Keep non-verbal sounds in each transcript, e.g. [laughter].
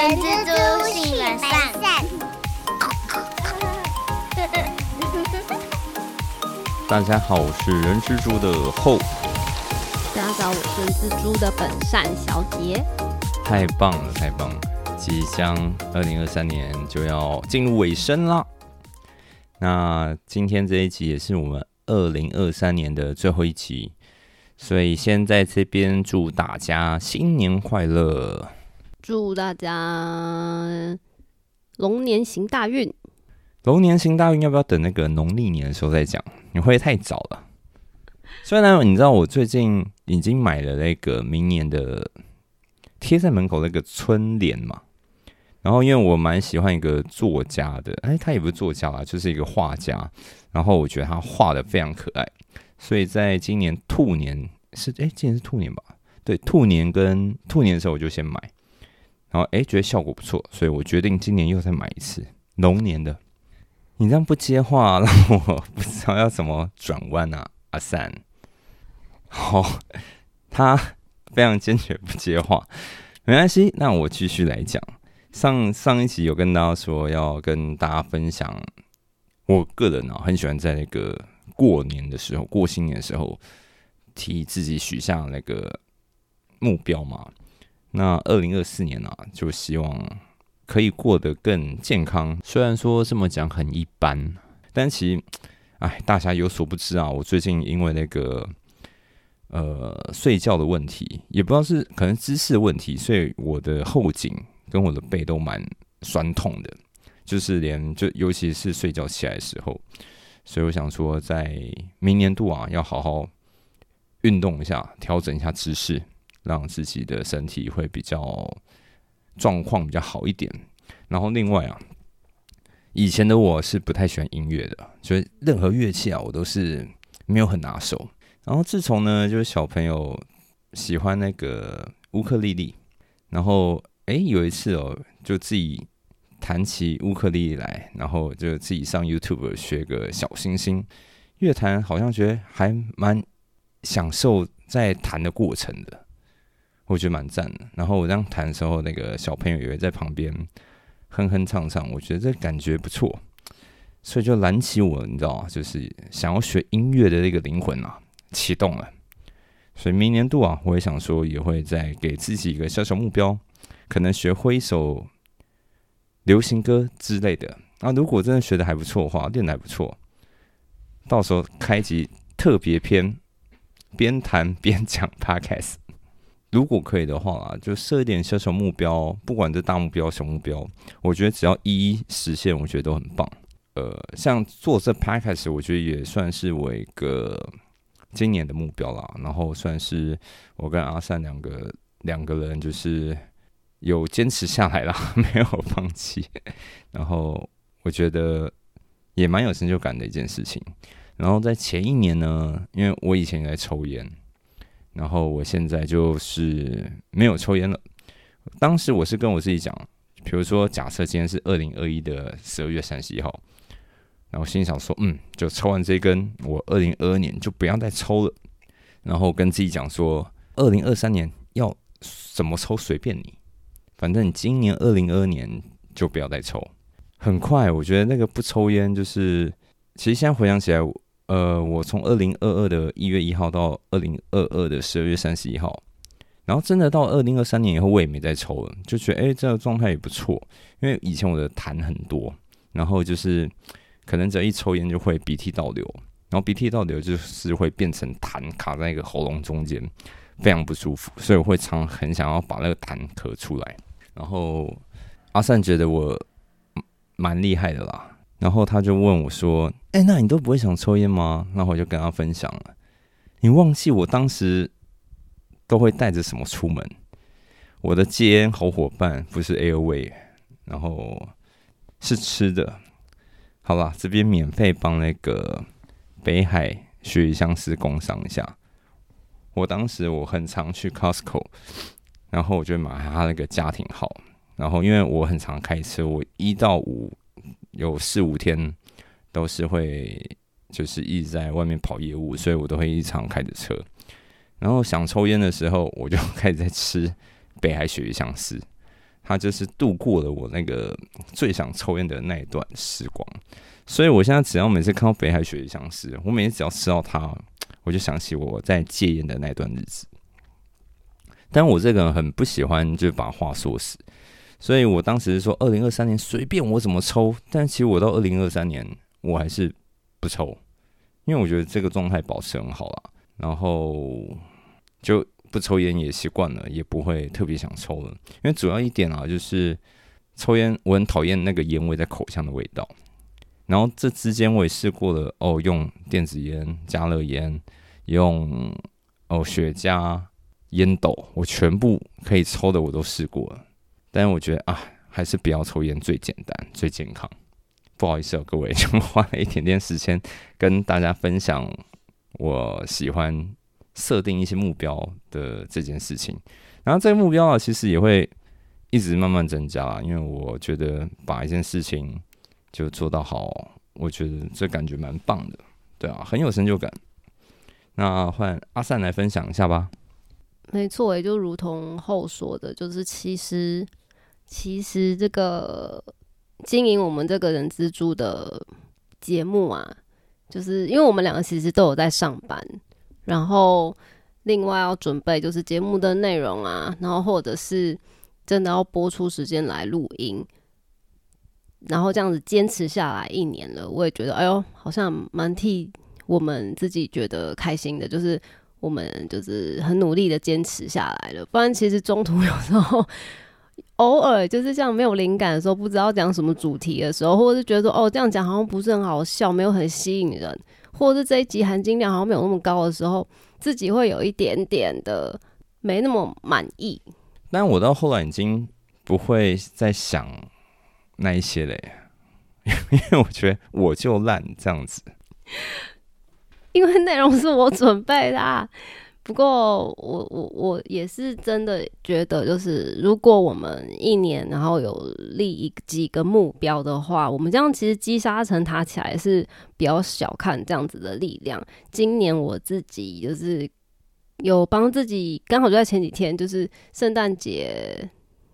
人蜘蛛性本善。大家好，我是人蜘蛛的后，大家好，我是蜘蛛的本善小姐。太棒了，太棒了！即将二零二三年就要进入尾声啦。那今天这一集也是我们二零二三年的最后一集，所以先在这边祝大家新年快乐，祝大家龙年行大运。龙年行大运，要不要等那个农历年的时候再讲？你会太早了。虽然你知道我最近已经买了那个明年的贴在门口那个春联嘛，然后因为我蛮喜欢一个作家的，哎，他也不是作家啦，就是一个画家，然后我觉得他画的非常可爱，所以在今年兔年是哎，今年是兔年吧？对，兔年跟兔年的时候我就先买，然后哎觉得效果不错，所以我决定今年又再买一次龙年的。你这样不接话，[laughs] 让我不知道要怎么转弯啊，阿三。好，他非常坚决不接话，没关系，那我继续来讲。上上一集有跟大家说要跟大家分享，我个人啊很喜欢在那个过年的时候、过新年的时候，替自己许下那个目标嘛。那二零二四年呢，就希望。可以过得更健康，虽然说这么讲很一般，但其实，哎，大家有所不知啊。我最近因为那个呃睡觉的问题，也不知道是可能姿势问题，所以我的后颈跟我的背都蛮酸痛的，就是连就尤其是睡觉起来的时候，所以我想说，在明年度啊，要好好运动一下，调整一下姿势，让自己的身体会比较。状况比较好一点，然后另外啊，以前的我是不太喜欢音乐的，就是任何乐器啊，我都是没有很拿手。然后自从呢，就是小朋友喜欢那个乌克丽丽，然后哎有一次哦，就自己弹起乌克丽丽来，然后就自己上 YouTube 学个小星星，乐坛好像觉得还蛮享受在弹的过程的。我觉得蛮赞的，然后我这样弹的时候，那个小朋友也会在旁边哼哼唱唱，我觉得这感觉不错，所以就燃起我，你知道吗？就是想要学音乐的那个灵魂啊，启动了。所以明年度啊，我也想说，也会再给自己一个小小目标，可能学会一首流行歌之类的。那如果真的学的还不错的话，练的还不错，到时候开集特别篇，边弹边讲 [laughs] podcast。如果可以的话啊，就设一点小小目标，不管这大目标、小目标，我觉得只要一一实现，我觉得都很棒。呃，像做这 podcast，我觉得也算是我一个今年的目标啦。然后算是我跟阿善两个两个人，就是有坚持下来啦，[laughs] 没有放弃。然后我觉得也蛮有成就感的一件事情。然后在前一年呢，因为我以前也在抽烟。然后我现在就是没有抽烟了。当时我是跟我自己讲，比如说假设今天是二零二一的十二月三十一号，然后心想说，嗯，就抽完这根，我二零二二年就不要再抽了。然后跟自己讲说，二零二三年要怎么抽随便你，反正你今年二零二二年就不要再抽。很快，我觉得那个不抽烟就是，其实现在回想起来。呃，我从二零二二的一月一号到二零二二的十二月三十一号，然后真的到二零二三年以后，我也没再抽了，就觉得哎，这个状态也不错。因为以前我的痰很多，然后就是可能只要一抽烟就会鼻涕倒流，然后鼻涕倒流就是会变成痰卡在一个喉咙中间，非常不舒服，所以我会常很想要把那个痰咳出来。然后阿善觉得我蛮厉害的啦。然后他就问我说：“哎，那你都不会想抽烟吗？”然后我就跟他分享了。你忘记我当时都会带着什么出门？我的戒烟好伙伴不是 Airway，然后是吃的。好了，这边免费帮那个北海鳕鱼相思工商一下。我当时我很常去 Costco，然后我就买他那个家庭号。然后因为我很常开车，我一到五。有四五天都是会，就是一直在外面跑业务，所以我都会一常开着车。然后想抽烟的时候，我就开始在吃北海鳕鱼香丝。它就是度过了我那个最想抽烟的那一段时光。所以我现在只要每次看到北海雪鱼香师，我每次只要吃到它，我就想起我在戒烟的那段日子。但我这个人很不喜欢就把话说死，所以我当时说二零二三年随便我怎么抽，但其实我到二零二三年我还是不抽，因为我觉得这个状态保持很好了，然后就不抽烟也习惯了，也不会特别想抽了。因为主要一点啊，就是抽烟我很讨厌那个烟味在口腔的味道。然后这之间我也试过了哦，用电子烟、加热烟，用哦雪茄、烟斗，我全部可以抽的我都试过了。但是我觉得啊，还是不要抽烟最简单、最健康。不好意思哦，各位，就花了一点点时间跟大家分享我喜欢设定一些目标的这件事情。然后这个目标啊，其实也会一直慢慢增加，因为我觉得把一件事情。就做到好，我觉得这感觉蛮棒的，对啊，很有成就感。那换阿善来分享一下吧。没错，也就如同后说的，就是其实其实这个经营我们这个人蜘蛛的节目啊，就是因为我们两个其实都有在上班，然后另外要准备就是节目的内容啊，然后或者是真的要播出时间来录音。然后这样子坚持下来一年了，我也觉得，哎呦，好像蛮替我们自己觉得开心的，就是我们就是很努力的坚持下来了。不然其实中途 [laughs] 有时候偶尔就是像没有灵感的时候，不知道讲什么主题的时候，或者是觉得说哦这样讲好像不是很好笑，没有很吸引人，或者是这一集含金量好像没有那么高的时候，自己会有一点点的没那么满意。但我到后来已经不会再想。那一些嘞，因为我觉得我就烂这样子，因为内容是我准备的。不过我我我也是真的觉得，就是如果我们一年然后有立一几个目标的话，我们这样其实积沙成塔起来是比较小看这样子的力量。今年我自己就是有帮自己，刚好就在前几天，就是圣诞节。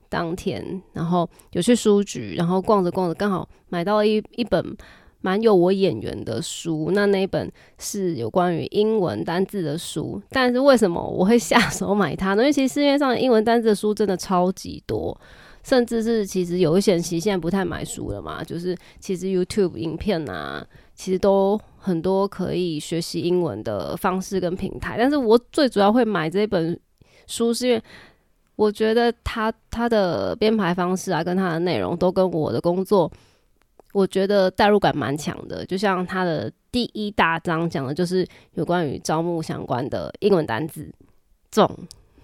当天，然后有去书局，然后逛着逛着，刚好买到一一本蛮有我眼缘的书。那那一本是有关于英文单字的书，但是为什么我会下 [laughs] 手买它呢？因为其实市面上英文单字的书真的超级多，甚至是其实有一些人其实现在不太买书了嘛，就是其实 YouTube 影片啊，其实都很多可以学习英文的方式跟平台。但是我最主要会买这本书，是因为。我觉得它它的编排方式啊，跟它的内容都跟我的工作，我觉得代入感蛮强的。就像他的第一大章讲的就是有关于招募相关的英文单词，重。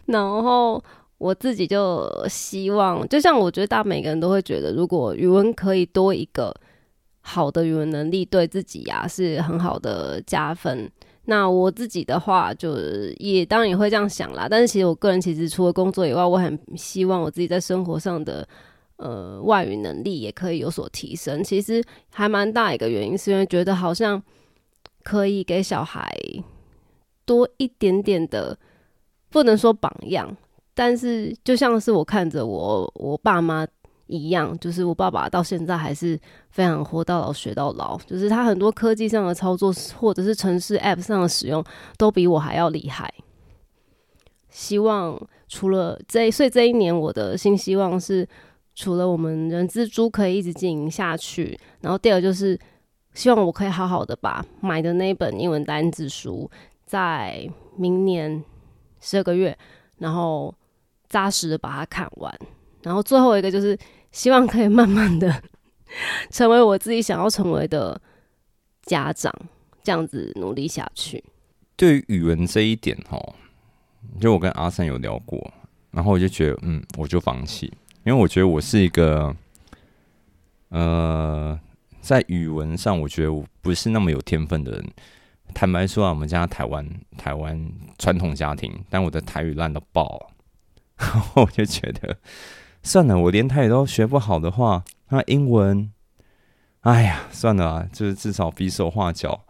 然后我自己就希望，就像我觉得大家每个人都会觉得，如果语文可以多一个好的语文能力，对自己呀是很好的加分。那我自己的话，就也当然也会这样想啦。但是其实我个人其实除了工作以外，我很希望我自己在生活上的呃外语能力也可以有所提升。其实还蛮大一个原因，是因为觉得好像可以给小孩多一点点的，不能说榜样，但是就像是我看着我我爸妈。一样，就是我爸爸到现在还是非常活到老学到老，就是他很多科技上的操作或者是城市 App 上的使用都比我还要厉害。希望除了这，所以这一年我的新希望是，除了我们人蜘蛛可以一直经营下去，然后第二就是希望我可以好好的把买的那一本英文单字书，在明年十二个月，然后扎实的把它看完，然后最后一个就是。希望可以慢慢的 [laughs] 成为我自己想要成为的家长，这样子努力下去。对于语文这一点，哈，就我跟阿三有聊过，然后我就觉得，嗯，我就放弃，因为我觉得我是一个，呃，在语文上，我觉得我不是那么有天分的人。坦白说啊，我们家台湾台湾传统家庭，但我的台语烂到爆，[laughs] 我就觉得。算了，我连台语都学不好的话，那英文，哎呀，算了啊，就是至少比手画脚，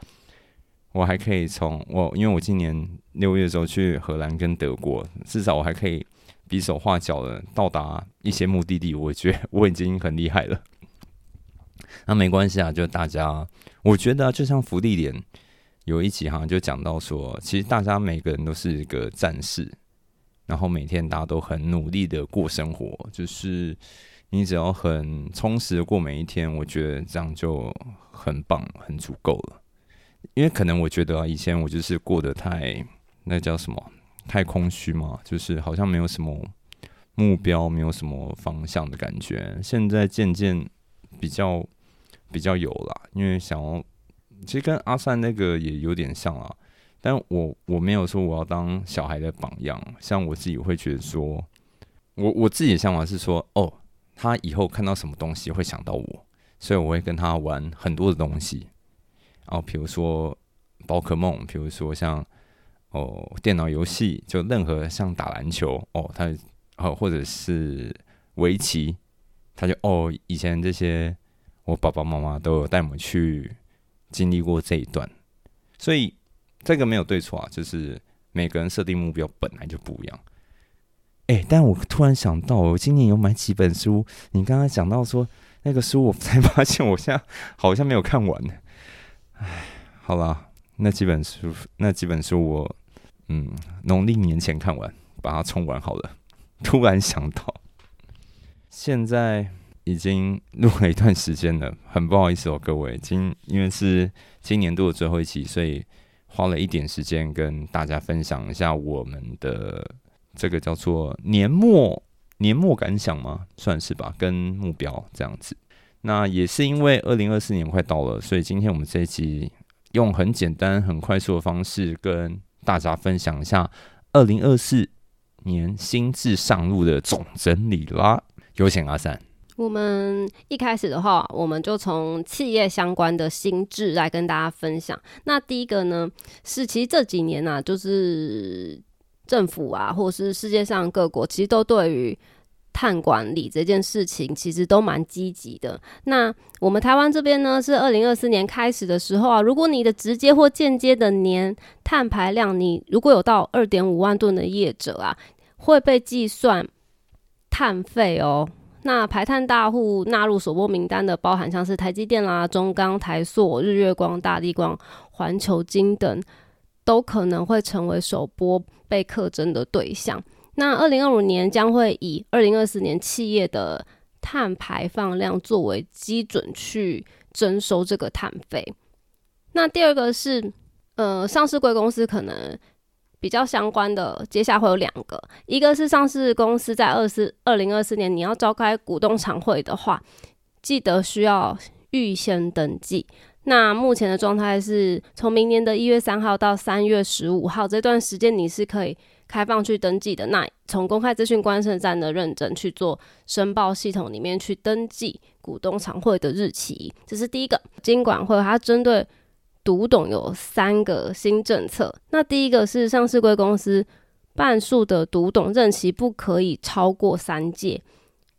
我还可以从我，因为我今年六月的时候去荷兰跟德国，至少我还可以比手画脚的到达一些目的地，我觉得我已经很厉害了。[laughs] 那没关系啊，就大家，我觉得就像福利点有一集好像就讲到说，其实大家每个人都是一个战士，然后每天大家都很努力的过生活，就是你只要很充实的过每一天，我觉得这样就很棒，很足够了。因为可能我觉得啊，以前我就是过得太那叫什么，太空虚嘛，就是好像没有什么目标，没有什么方向的感觉。现在渐渐比较。比较有了，因为想要，其实跟阿善那个也有点像啊，但我我没有说我要当小孩的榜样，像我自己会觉得说，我我自己的想法是说，哦，他以后看到什么东西会想到我，所以我会跟他玩很多的东西，然后比如说宝可梦，比如说像哦电脑游戏，就任何像打篮球哦，他哦或者是围棋，他就哦以前这些。我爸爸妈妈都有带我们去经历过这一段，所以这个没有对错啊，就是每个人设定目标本来就不一样。哎，但我突然想到，我今年有买几本书。你刚刚讲到说那个书，我才发现我现在好像没有看完呢。哎，好啦，那几本书，那几本书我嗯，农历年前看完，把它冲完好了。[laughs] 突然想到，现在。已经录了一段时间了，很不好意思哦，各位。今因为是今年度的最后一期，所以花了一点时间跟大家分享一下我们的这个叫做年末年末感想吗？算是吧，跟目标这样子。那也是因为二零二四年快到了，所以今天我们这一集用很简单、很快速的方式跟大家分享一下二零二四年新制上路的总整理啦。有请阿三。我们一开始的话，我们就从企业相关的心智来跟大家分享。那第一个呢，是其实这几年啊，就是政府啊，或者是世界上各国，其实都对于碳管理这件事情，其实都蛮积极的。那我们台湾这边呢，是二零二四年开始的时候啊，如果你的直接或间接的年碳排量，你如果有到二点五万吨的业者啊，会被计算碳费哦。那排碳大户纳入首波名单的，包含像是台积电啦、中钢、台塑、日月光、大地光、环球金等，都可能会成为首波被课征的对象。那二零二五年将会以二零二四年企业的碳排放量作为基准去征收这个碳费。那第二个是，呃，上市贵公司可能。比较相关的，接下来会有两个，一个是上市公司在二四二零二四年你要召开股东常会的话，记得需要预先登记。那目前的状态是从明年的一月三号到三月十五号这段时间，你是可以开放去登记的。那从公开资讯观测站的认证去做申报系统里面去登记股东常会的日期，这是第一个。金管会它针对。读懂有三个新政策，那第一个是上市贵公司半数的读懂任期不可以超过三届，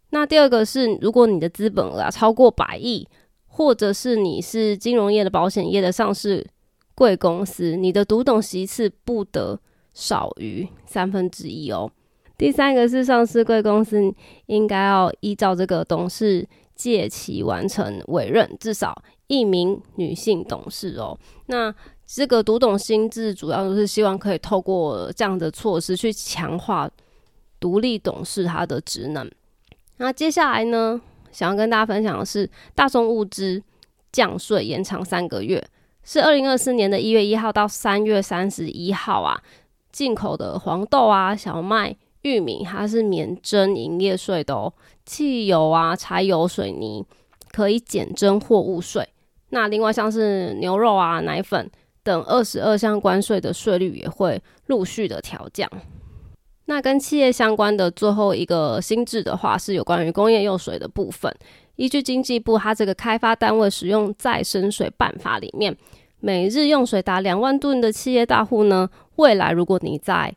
那第二个是如果你的资本额超过百亿，或者是你是金融业的、保险业的上市贵公司，你的读懂席次不得少于三分之一哦。第三个是上市贵公司应该要依照这个董事借期完成委任，至少。一名女性董事哦，那这个读懂心智主要就是希望可以透过这样的措施去强化独立董事他的职能。那接下来呢，想要跟大家分享的是，大众物资降税延长三个月，是二零二四年的一月一号到三月三十一号啊。进口的黄豆啊、小麦、玉米，它是免征营业税的哦。汽油啊、柴油、水泥可以减征货物税。那另外像是牛肉啊、奶粉等二十二项关税的税率也会陆续的调降。那跟企业相关的最后一个新制的话，是有关于工业用水的部分。依据经济部它这个开发单位使用再生水办法里面，每日用水达两万吨的企业大户呢，未来如果你在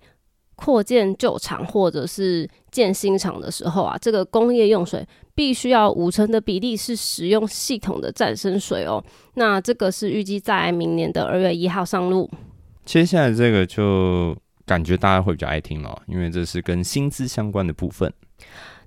扩建旧厂或者是建新厂的时候啊，这个工业用水必须要五成的比例是使用系统的再生水哦。那这个是预计在明年的二月一号上路。接下来这个就感觉大家会比较爱听了，因为这是跟薪资相关的部分。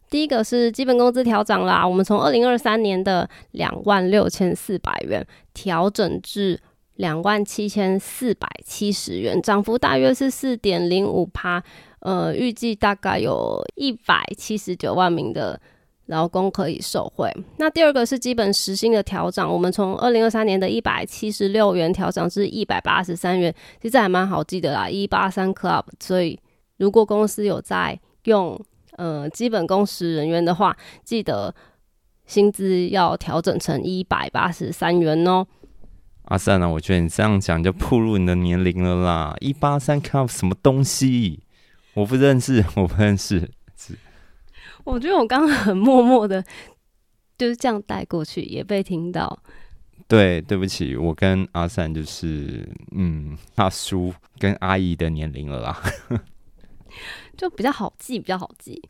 第一个是基本工资调整啦，我们从二零二三年的两万六千四百元调整至两万七千四百七十元，涨幅大约是四点零五趴。呃，预计大概有一百七十九万名的劳工可以受惠。那第二个是基本时薪的调整，我们从二零二三年的一百七十六元调整至一百八十三元，其实还蛮好记的啦，一八三 club。所以如果公司有在用。呃，基本工时人员的话，记得薪资要调整成一百八十三元哦。阿善呢？我觉得你这样讲就暴露你的年龄了啦！一八三 cup 什么东西？我不认识，[laughs] 我不认识。我觉得我刚刚很默默的，就是这样带过去，也被听到。对，对不起，我跟阿善就是嗯，大叔跟阿姨的年龄了啦。[laughs] [laughs] 就比较好记，比较好记。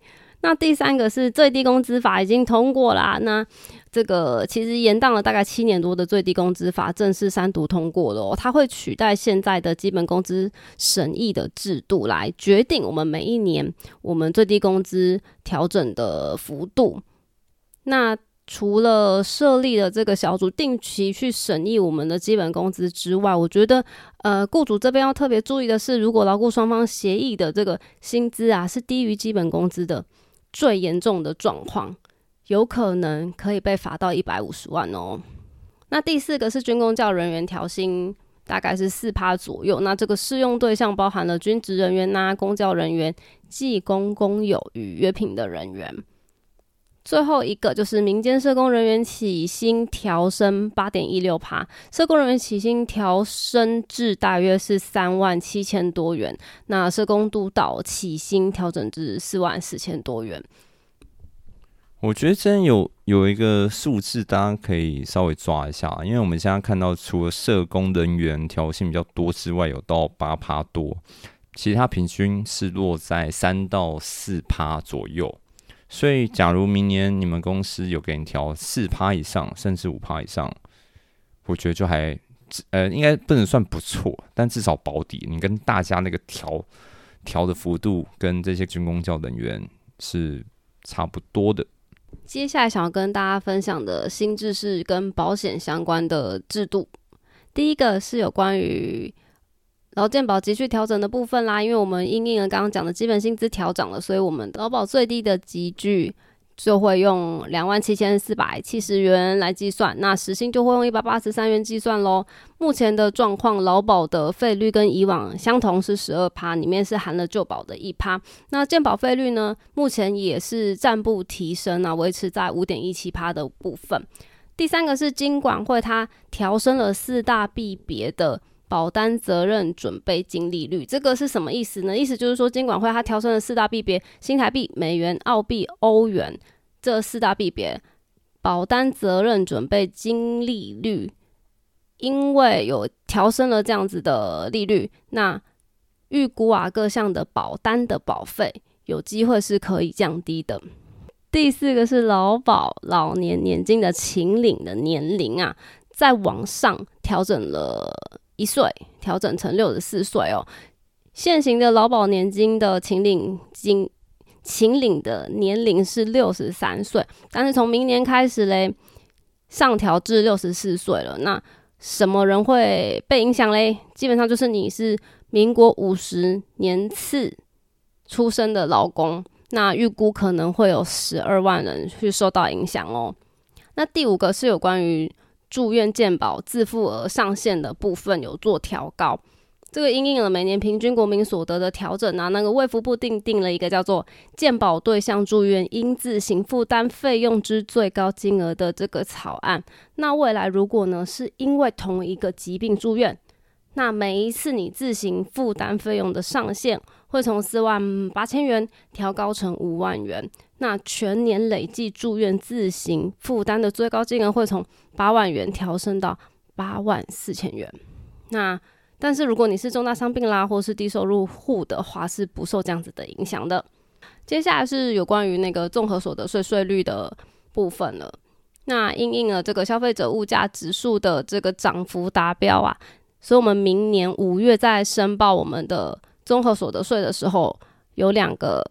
那第三个是最低工资法已经通过啦。那这个其实延宕了大概七年多的最低工资法正式三读通过了，它会取代现在的基本工资审议的制度来决定我们每一年我们最低工资调整的幅度。那除了设立了这个小组定期去审议我们的基本工资之外，我觉得，呃，雇主这边要特别注意的是，如果劳雇双方协议的这个薪资啊是低于基本工资的，最严重的状况，有可能可以被罚到一百五十万哦。那第四个是军工教人员调薪，大概是四趴左右。那这个适用对象包含了军职人员呐、公教人员、技工、工友与约聘的人员。最后一个就是民间社工人员起薪调升八点一六趴，社工人员起薪调升至大约是三万七千多元。那社工督导起薪调整至四万四千多元。我觉得真有有一个数字，大家可以稍微抓一下，因为我们现在看到，除了社工人员调薪比较多之外，有到八趴多，其他平均是落在三到四趴左右。所以，假如明年你们公司有给你调四趴以上，甚至五趴以上，我觉得就还呃，应该不能算不错，但至少保底。你跟大家那个调调的幅度，跟这些军工教人员是差不多的。接下来想要跟大家分享的新制是跟保险相关的制度。第一个是有关于。劳健保急剧调整的部分啦，因为我们应应了刚刚讲的基本薪资调整了，所以我们劳保最低的急聚就会用两万七千四百七十元来计算，那时薪就会用一百八十三元计算喽。目前的状况，劳保的费率跟以往相同是十二趴，里面是含了旧保的一趴。那健保费率呢，目前也是暂不提升啊，维持在五点一七趴的部分。第三个是金管会，它调升了四大币别的。保单责任准备金利率，这个是什么意思呢？意思就是说，金管会它调升了四大币别：新台币、美元、澳币、欧元这四大币别保单责任准备金利率，因为有调升了这样子的利率，那预估啊各项的保单的保费有机会是可以降低的。第四个是劳保老年年金的请领的年龄啊，在往上调整了。一岁调整成六十四岁哦。现行的劳保年金的请领金请领的年龄是六十三岁，但是从明年开始嘞，上调至六十四岁了。那什么人会被影响嘞？基本上就是你是民国五十年次出生的劳工，那预估可能会有十二万人去受到影响哦。那第五个是有关于。住院健保自付额上限的部分有做调高，这个因应了每年平均国民所得的调整啊，那个卫福部定定了一个叫做健保对象住院应自行负担费用之最高金额的这个草案。那未来如果呢是因为同一个疾病住院，那每一次你自行负担费用的上限会从四万八千元调高成五万元。那全年累计住院自行负担的最高金额会从八万元调升到八万四千元。那但是如果你是重大伤病啦，或是低收入户的话，是不受这样子的影响的。接下来是有关于那个综合所得税税率的部分了。那因应了这个消费者物价指数的这个涨幅达标啊，所以我们明年五月再申报我们的。综合所得税的时候，有两个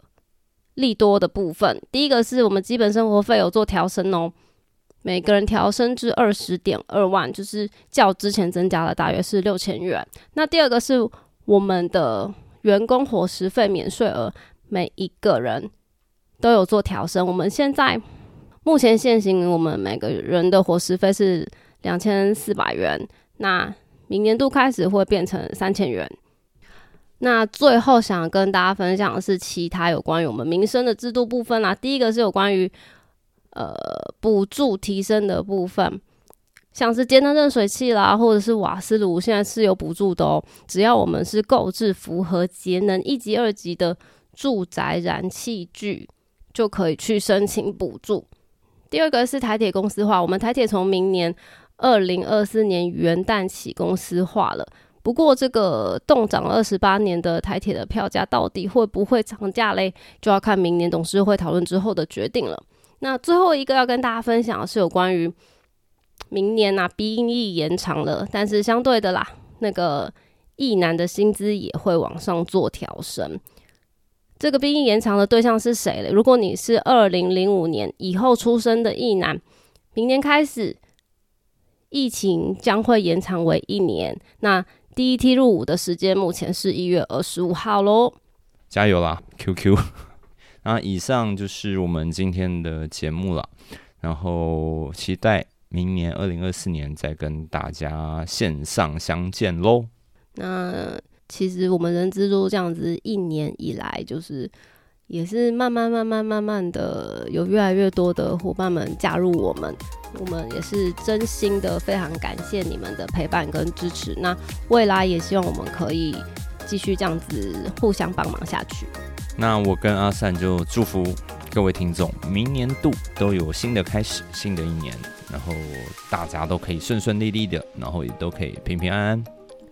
利多的部分。第一个是我们基本生活费有做调升哦，每个人调升至二十点二万，就是较之前增加了大约是六千元。那第二个是我们的员工伙食费免税额，每一个人都有做调升。我们现在目前现行，我们每个人的伙食费是两千四百元。那明年度开始会变成三千元。那最后想跟大家分享的是其他有关于我们民生的制度部分啦。第一个是有关于呃补助提升的部分，像是节能热水器啦，或者是瓦斯炉，现在是有补助的哦。只要我们是购置符合节能一级、二级的住宅燃气具，就可以去申请补助。第二个是台铁公司化，我们台铁从明年二零二四年元旦起公司化了。不过，这个冻涨二十八年的台铁的票价到底会不会涨价嘞？就要看明年董事会讨论之后的决定了。那最后一个要跟大家分享的是有关于明年呐兵役延长了，但是相对的啦，那个役男的薪资也会往上做调升。这个兵役延长的对象是谁嘞？如果你是二零零五年以后出生的役男，明年开始疫情将会延长为一年。那第一梯入伍的时间目前是一月二十五号喽，加油啦，QQ！[laughs] 那以上就是我们今天的节目了，然后期待明年二零二四年再跟大家线上相见喽。那其实我们人之都这样子一年以来，就是也是慢慢慢慢慢慢的有越来越多的伙伴们加入我们。我们也是真心的非常感谢你们的陪伴跟支持。那未来也希望我们可以继续这样子互相帮忙下去。那我跟阿善就祝福各位听众，明年度都有新的开始，新的一年，然后大家都可以顺顺利利的，然后也都可以平平安安。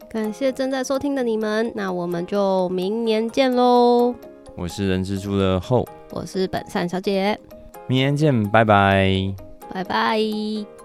感谢正在收听的你们，那我们就明年见喽。我是人蜘蛛的后，我是本善小姐，明天见，拜拜。拜拜。